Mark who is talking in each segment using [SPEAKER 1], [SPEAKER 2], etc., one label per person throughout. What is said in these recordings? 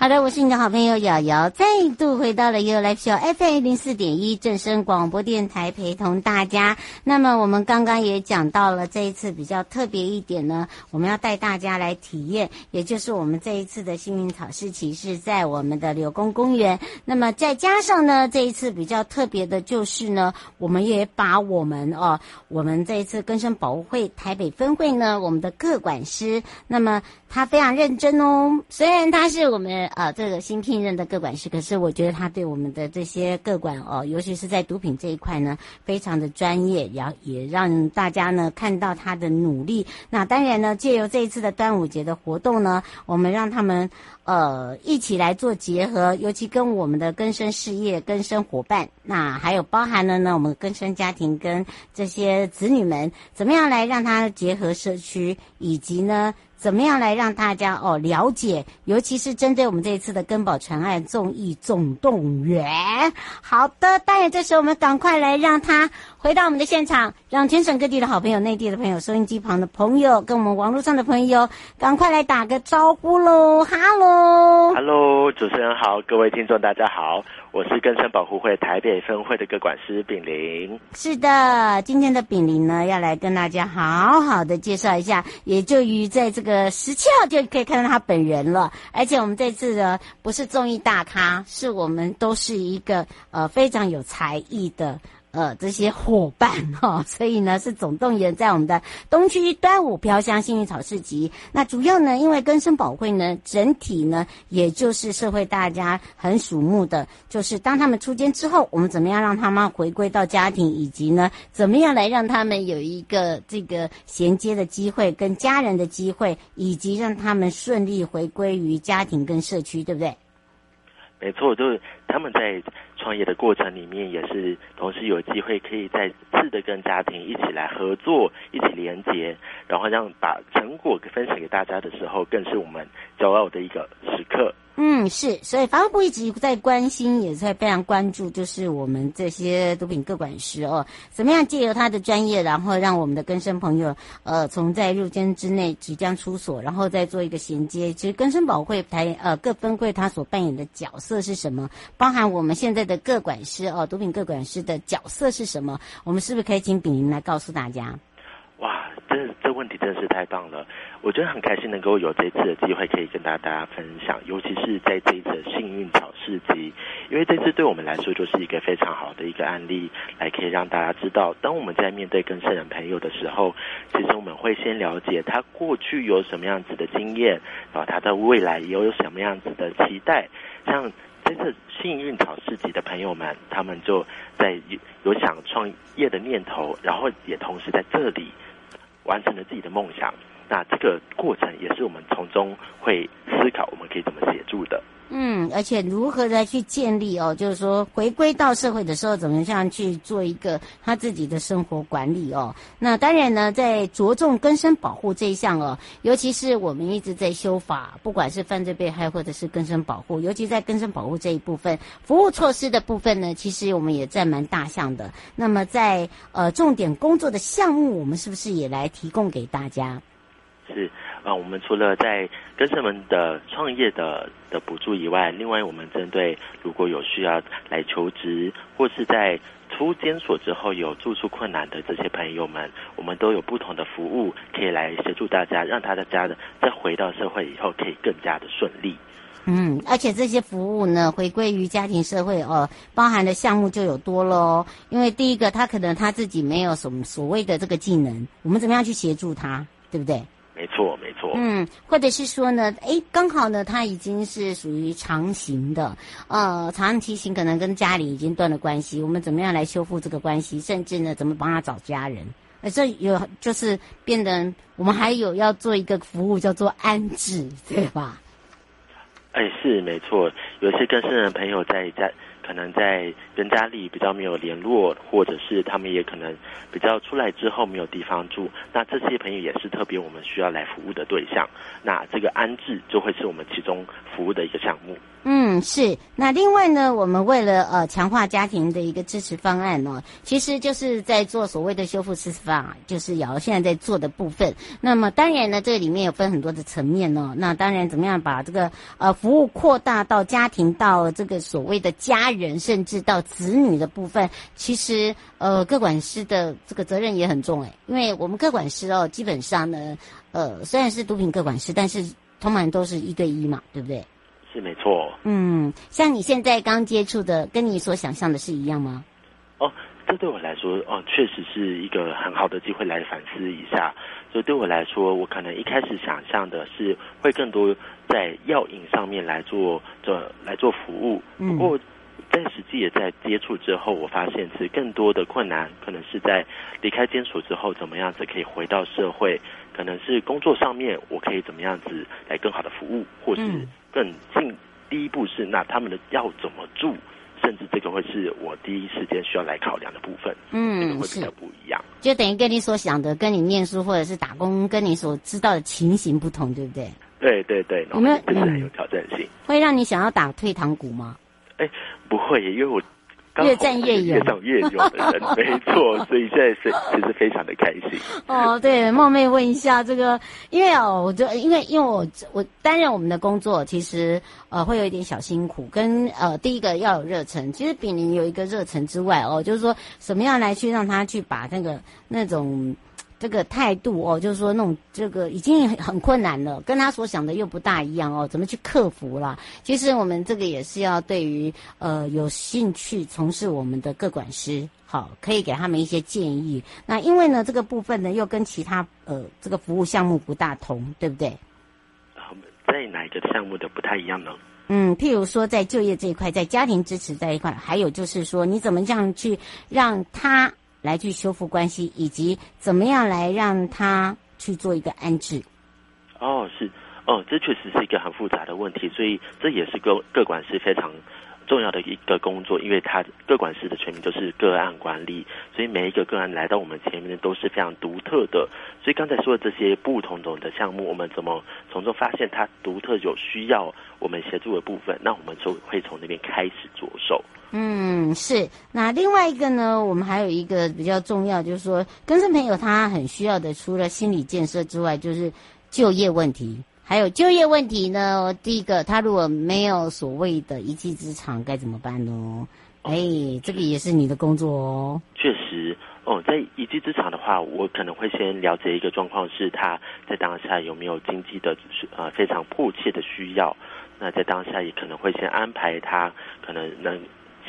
[SPEAKER 1] 好的，我是你的好朋友瑶瑶，再度回到了由来小 FM 零四点一正声广播电台，陪同大家。那么我们刚刚也讲到了这一次比较特别一点呢，我们要带大家来体验，也就是我们这一次的幸运草市集是在我们的柳工公园。那么再加上呢，这一次比较特别的就是呢，我们也把我们哦，我们这一次根生保护会台北分会呢，我们的各管师，那么他非常认真哦，虽然他是我们。啊，这个新聘任的个管师，可是我觉得他对我们的这些个管哦，尤其是在毒品这一块呢，非常的专业，然后也让大家呢看到他的努力。那当然呢，借由这一次的端午节的活动呢，我们让他们呃一起来做结合，尤其跟我们的更生事业、更生伙伴，那还有包含了呢我们更生家庭跟这些子女们，怎么样来让他结合社区，以及呢。怎么样来让大家哦了解，尤其是针对我们这一次的根宝传爱综艺总动员。好的，当然这时候我们赶快来让他回到我们的现场，让全省各地的好朋友、内地的朋友、收音机旁的朋友跟我们网络上的朋友，赶快来打个招呼喽！哈喽，
[SPEAKER 2] 哈喽，主持人好，各位听众大家好。我是根生保护会台北分会的各管师炳林。
[SPEAKER 1] 是的，今天的炳林呢，要来跟大家好好的介绍一下，也就于在这个十七号就可以看到他本人了。而且我们这次呢，不是综艺大咖，是我们都是一个呃非常有才艺的。呃，这些伙伴哈、哦，所以呢是总动员在我们的东区端午飘香幸运草市集。那主要呢，因为根生宝会呢，整体呢，也就是社会大家很瞩目的，就是当他们出监之后，我们怎么样让他们回归到家庭，以及呢，怎么样来让他们有一个这个衔接的机会，跟家人的机会，以及让他们顺利回归于家庭跟社区，对不对？
[SPEAKER 2] 没错，就是他们在创业的过程里面，也是同时有机会可以再次的跟家庭一起来合作，一起连接，然后让把成果分享给大家的时候，更是我们骄傲的一个时刻。
[SPEAKER 1] 嗯，是，所以法务部一直在关心，也在非常关注，就是我们这些毒品各管师哦，怎么样借由他的专业，然后让我们的更生朋友，呃，从在入监之内即将出所，然后再做一个衔接。其实根生保会台呃各分会他所扮演的角色是什么？包含我们现在的各管师哦，毒品各管师的角色是什么？我们是不是可以请炳林来告诉大家？
[SPEAKER 2] 哇，这这问题真的是太棒了！我觉得很开心能够有这次的机会可以跟大家分享，尤其是在这一次幸运草市集，因为这次对我们来说就是一个非常好的一个案例，来可以让大家知道，当我们在面对更生人朋友的时候，其实我们会先了解他过去有什么样子的经验，然后他的未来也有什么样子的期待。像这次幸运草市集的朋友们，他们就在有想创业的念头，然后也同时在这里。完成了自己的梦想，那这个过程也是我们从中会思考，我们可以怎么协助的。
[SPEAKER 1] 嗯，而且如何来去建立哦，就是说回归到社会的时候，怎么样去做一个他自己的生活管理哦。那当然呢，在着重更生保护这一项哦，尤其是我们一直在修法，不管是犯罪被害或者是更生保护，尤其在更生保护这一部分，服务措施的部分呢，其实我们也占蛮大项的。那么在呃重点工作的项目，我们是不是也来提供给大家？
[SPEAKER 2] 是。啊，我们除了在更生们的创业的的补助以外，另外我们针对如果有需要来求职，或是在出监所之后有住宿困难的这些朋友们，我们都有不同的服务可以来协助大家，让他的家的在回到社会以后可以更加的顺利。
[SPEAKER 1] 嗯，而且这些服务呢，回归于家庭社会哦，包含的项目就有多喽。因为第一个，他可能他自己没有什么所谓的这个技能，我们怎么样去协助他，对不对？
[SPEAKER 2] 没错，没错。
[SPEAKER 1] 嗯，或者是说呢，哎，刚好呢，他已经是属于长刑的，呃，长期刑可能跟家里已经断了关系。我们怎么样来修复这个关系？甚至呢，怎么帮他找家人？呃，这有就是变得我们还有要做一个服务，叫做安置，对吧？
[SPEAKER 2] 哎，是没错。有些跟生人朋友在家。可能在跟家里比较没有联络，或者是他们也可能比较出来之后没有地方住，那这些朋友也是特别我们需要来服务的对象。那这个安置就会是我们其中服务的一个项目。
[SPEAKER 1] 嗯，是。那另外呢，我们为了呃强化家庭的一个支持方案呢，其实就是在做所谓的修复式法，就是瑶现在在做的部分。那么当然呢，这里面有分很多的层面哦。那当然，怎么样把这个呃服务扩大到家庭，到这个所谓的家人，甚至到子女的部分，其实呃各管师的这个责任也很重诶，因为我们各管师哦，基本上呢，呃虽然是毒品各管师，但是通常都是一对一嘛，对不对？
[SPEAKER 2] 是没错。
[SPEAKER 1] 嗯，像你现在刚接触的，跟你所想象的是一样吗？
[SPEAKER 2] 哦，这对我来说，哦，确实是一个很好的机会来反思一下。所以对我来说，我可能一开始想象的是会更多在药引上面来做做来做服务。不过在实际也在接触之后，我发现其实更多的困难可能是在离开监所之后，怎么样子可以回到社会？可能是工作上面，我可以怎么样子来更好的服务，或是。更进，第一步是那他们的要怎么住，甚至这个会是我第一时间需要来考量的部分。嗯，这个会比较不一样，
[SPEAKER 1] 就等于跟你所想的，跟你念书或者是打工，跟你所知道的情形不同，对不对？
[SPEAKER 2] 对对对，有没有？就是很有挑战性。
[SPEAKER 1] 会让你想要打退堂鼓吗？
[SPEAKER 2] 哎，不会，因为我。
[SPEAKER 1] 越战越勇，
[SPEAKER 2] 越战越勇的人，没错，所以现在是其实非常的开心。
[SPEAKER 1] 哦，对，冒昧问一下，这个，因为哦，我就因为因为我我担任我们的工作，其实呃会有一点小辛苦，跟呃第一个要有热忱，其实比你有一个热忱之外哦，就是说什么样来去让他去把那个那种。这个态度哦，就是说那种这个已经很困难了，跟他所想的又不大一样哦，怎么去克服啦？其实我们这个也是要对于呃有兴趣从事我们的各管师，好，可以给他们一些建议。那因为呢，这个部分呢又跟其他呃这个服务项目不大同，对不对？
[SPEAKER 2] 在哪一个项目的不太一样呢？
[SPEAKER 1] 嗯，譬如说在就业这一块，在家庭支持这一块，还有就是说你怎么这样去让他。来去修复关系，以及怎么样来让他去做一个安置。
[SPEAKER 2] 哦，是哦，这确实是一个很复杂的问题，所以这也是个个管师非常重要的一个工作，因为他个管师的全名就是个案管理，所以每一个个案来到我们前面都是非常独特的。所以刚才说的这些不同种的项目，我们怎么从中发现它独特有需要我们协助的部分？那我们就会从那边开始着手。
[SPEAKER 1] 嗯，是。那另外一个呢，我们还有一个比较重要，就是说，跟生朋友他很需要的，除了心理建设之外，就是就业问题。还有就业问题呢，第一个，他如果没有所谓的一技之长，该怎么办呢？哎，这个也是你的工作哦。
[SPEAKER 2] 确实，哦，在一技之长的话，我可能会先了解一个状况，是他在当下有没有经济的呃非常迫切的需要。那在当下也可能会先安排他，可能能。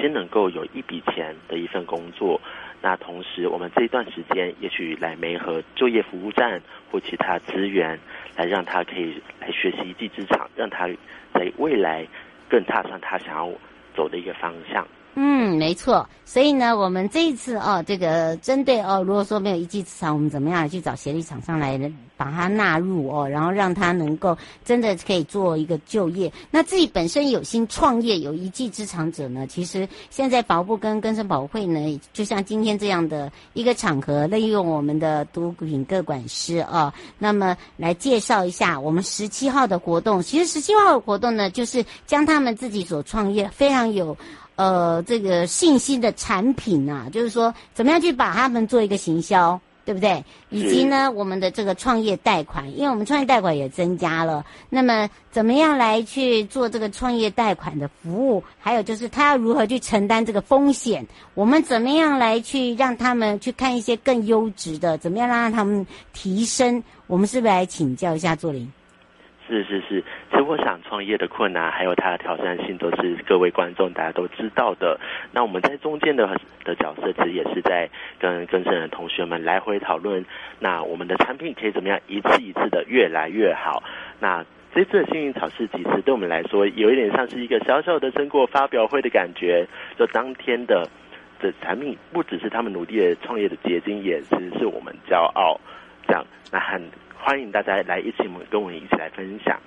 [SPEAKER 2] 先能够有一笔钱的一份工作，那同时我们这一段时间也许来媒合就业服务站或其他资源，来让他可以来学习一技之长，让他在未来更踏上他想要走的一个方向。
[SPEAKER 1] 嗯，没错。所以呢，我们这一次哦，这个针对哦，如果说没有一技之长，我们怎么样去找协力厂商来把它纳入哦，然后让他能够真的可以做一个就业。那自己本身有心创业、有一技之长者呢，其实现在保部跟更生保会呢，就像今天这样的一个场合，利用我们的毒品各管师哦，那么来介绍一下我们十七号的活动。其实十七号的活动呢，就是将他们自己所创业非常有。呃，这个信息的产品啊，就是说，怎么样去把他们做一个行销，对不对？以及呢，我们的这个创业贷款，因为我们创业贷款也增加了。那么，怎么样来去做这个创业贷款的服务？还有就是，他要如何去承担这个风险？我们怎么样来去让他们去看一些更优质的？怎么样让他们提升？我们是不是来请教一下作霖？
[SPEAKER 2] 是是是，其实我想创业的困难还有它的挑战性，都是各位观众大家都知道的。那我们在中间的的角色，其实也是在跟更生人同学们来回讨论，那我们的产品可以怎么样一次一次的越来越好。那这次的幸运草市集，其实对我们来说，有一点像是一个小小的成果发表会的感觉。就当天的的产品，不只是他们努力的创业的结晶，也其实是我们骄傲。这样，那很。欢迎大家来一起，跟我们一起来分享。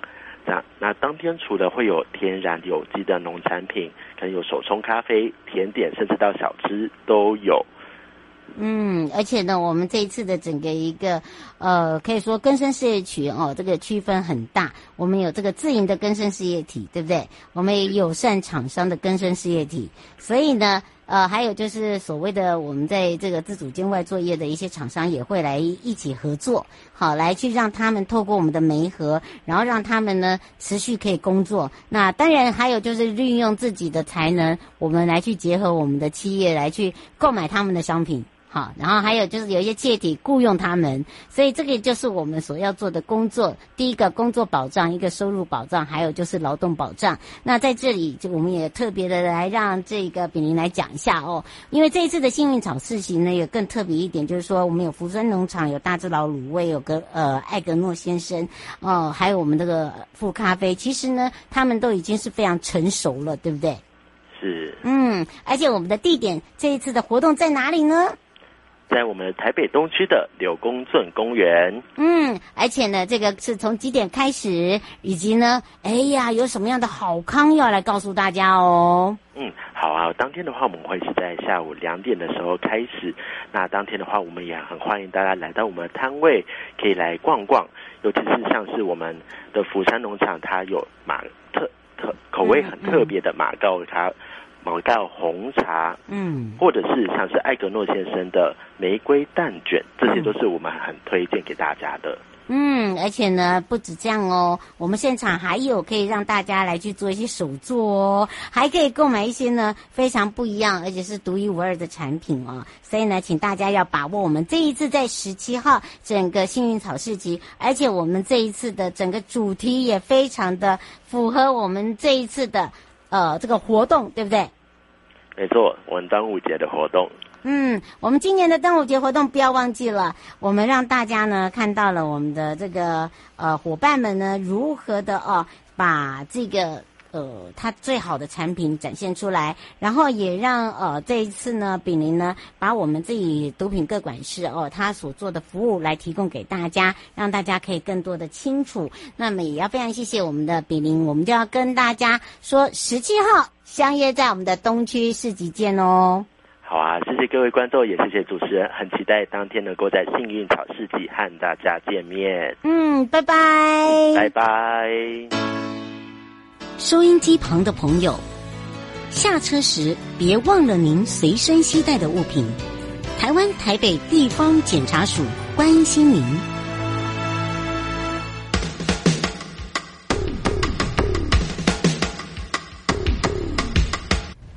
[SPEAKER 2] 这样，那当天除了会有天然有机的农产品，可能有手冲咖啡、甜点，甚至到小吃都有。
[SPEAKER 1] 嗯，而且呢，我们这一次的整个一个呃，可以说更生事业群哦，这个区分很大。我们有这个自营的更生事业体，对不对？我们也友善厂商的更生事业体，所以呢。呃，还有就是所谓的我们在这个自主境外作业的一些厂商也会来一起合作，好，来去让他们透过我们的媒合，然后让他们呢持续可以工作。那当然还有就是运用自己的才能，我们来去结合我们的企业来去购买他们的商品。好，然后还有就是有一些借体雇佣他们，所以这个就是我们所要做的工作。第一个工作保障，一个收入保障，还有就是劳动保障。那在这里，就我们也特别的来让这个炳林来讲一下哦，因为这一次的幸运草事情呢，也更特别一点，就是说我们有福生农场，有大智老卤味，有个呃艾格诺先生哦，还有我们这个富咖啡，其实呢，他们都已经是非常成熟了，对不对？
[SPEAKER 2] 是。
[SPEAKER 1] 嗯，而且我们的地点这一次的活动在哪里呢？
[SPEAKER 2] 在我们台北东区的柳公圳公园。
[SPEAKER 1] 嗯，而且呢，这个是从几点开始，以及呢，哎呀，有什么样的好康要来告诉大家哦。
[SPEAKER 2] 嗯，好啊，当天的话，我们会是在下午两点的时候开始。那当天的话，我们也很欢迎大家来到我们的摊位，可以来逛逛。尤其是像是我们的福山农场，它有马特特口味很特别的马告茶。嗯嗯马告红茶，嗯，或者是像是艾格诺先生的玫瑰蛋卷，这些都是我们很推荐给大家的。
[SPEAKER 1] 嗯，而且呢，不止这样哦，我们现场还有可以让大家来去做一些手作哦，还可以购买一些呢非常不一样，而且是独一无二的产品哦。所以呢，请大家要把握我们这一次在十七号整个幸运草市集，而且我们这一次的整个主题也非常的符合我们这一次的呃这个活动，对不对？
[SPEAKER 2] 没错，我们端午节的活动。
[SPEAKER 1] 嗯，我们今年的端午节活动不要忘记了，我们让大家呢看到了我们的这个呃伙伴们呢如何的哦把这个。呃，他最好的产品展现出来，然后也让呃这一次呢，炳林呢把我们自己毒品各管事哦，他所做的服务来提供给大家，让大家可以更多的清楚。那么也要非常谢谢我们的炳林，我们就要跟大家说，十七号相约在我们的东区市集见哦。
[SPEAKER 2] 好啊，谢谢各位观众，也谢谢主持人，很期待当天能够在幸运草市集和大家见面。
[SPEAKER 1] 嗯，拜拜，
[SPEAKER 2] 拜拜。
[SPEAKER 1] 收音机旁的朋友，下车时别忘了您随身携带的物品。台湾台北地方检察署关心您。